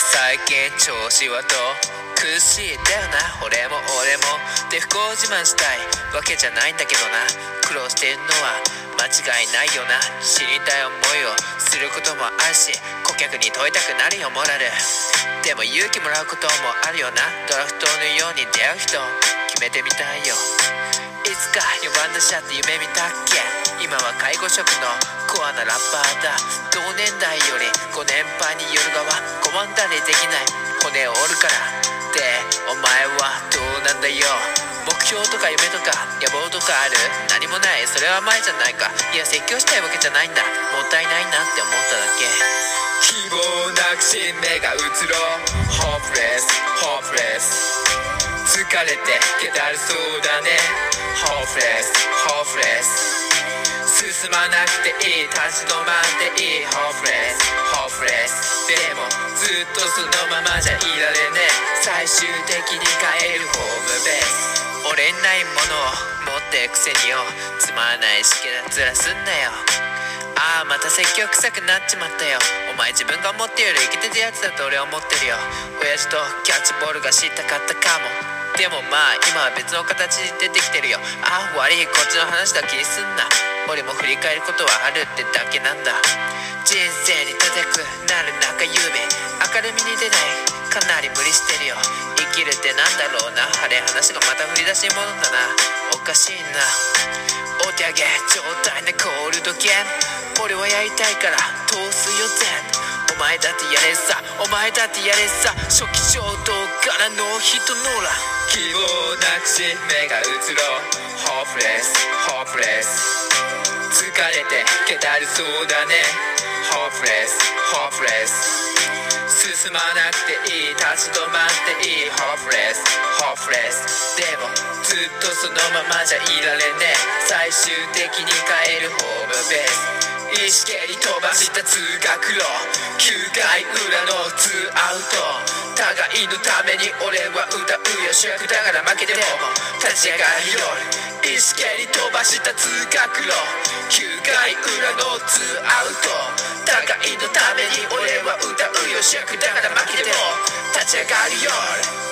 最近調子はどう？苦しいんだよな。俺も俺も。で不幸自慢したい。わけじゃないんだけどな。苦労してるのは間違いないよな。死にたい思いをすることもあるし顧客に問いたくなるよモラル。でも勇気もらうこともあるよな。ドラフトのように出会う人決めてみたいよ。いつか4番打者って夢見たっけ？今は介護職のコアなラッパーだ同年代より5年配による側拒んだりできない骨を折るからでお前はどうなんだよ目標とか夢とか野望とかある何もないそれは前じゃないかいや説教したいわけじゃないんだ。もったいないなって思っただけ。希望なくし目がうつろ Hopeless Hopeless 疲れてけだるそうだね。Hopeless Hopeless 進まなくていい立ち止まっていいホープレス。ホープレス。でもずっとそのままじゃいられねえ。最終的に帰るホームベース。俺にないものを持ってくせによ。つまらないしけだ。ずらすんなよ。説教臭くなっちまったよ。お前自分が思ってよりイケてるやつだと俺は思ってるよ。親父とキャッチボールが知ったかったかも。でもまあ今は別の形で出てきてるよ。ああ悪いこっちの話だ気にすんな。俺も振り返ることはあるってだけなんだ。人生に立てくなる中夢。明るみに出ない。かなり無理してるよ。生きるってなんだろうな。あれ話がまた振り出し物だな。おかしいな。お手上げ状態のコールドゲーム。俺はやりたいから通すよ全お前だってやれさ。お前だってやれさ。初期衝動からノーヒットノーラン希望なくし目がうつろ Hopeless Hopeless. 疲れてけだるそうだね。Hopeless Hopeless. 進まなくていい立ち止まっていい。Hopeless Hopeless. でもずっとそのままじゃいられねえ。最終的に帰るホームベース意識に飛ばした通学路9回裏のツーアウト互いのために俺は歌うよ主役だから負けても立ち上がる夜意識に飛ばした通学路9回裏のツーアウト互いのために俺は歌うよ主役だから負けても立ち上がる夜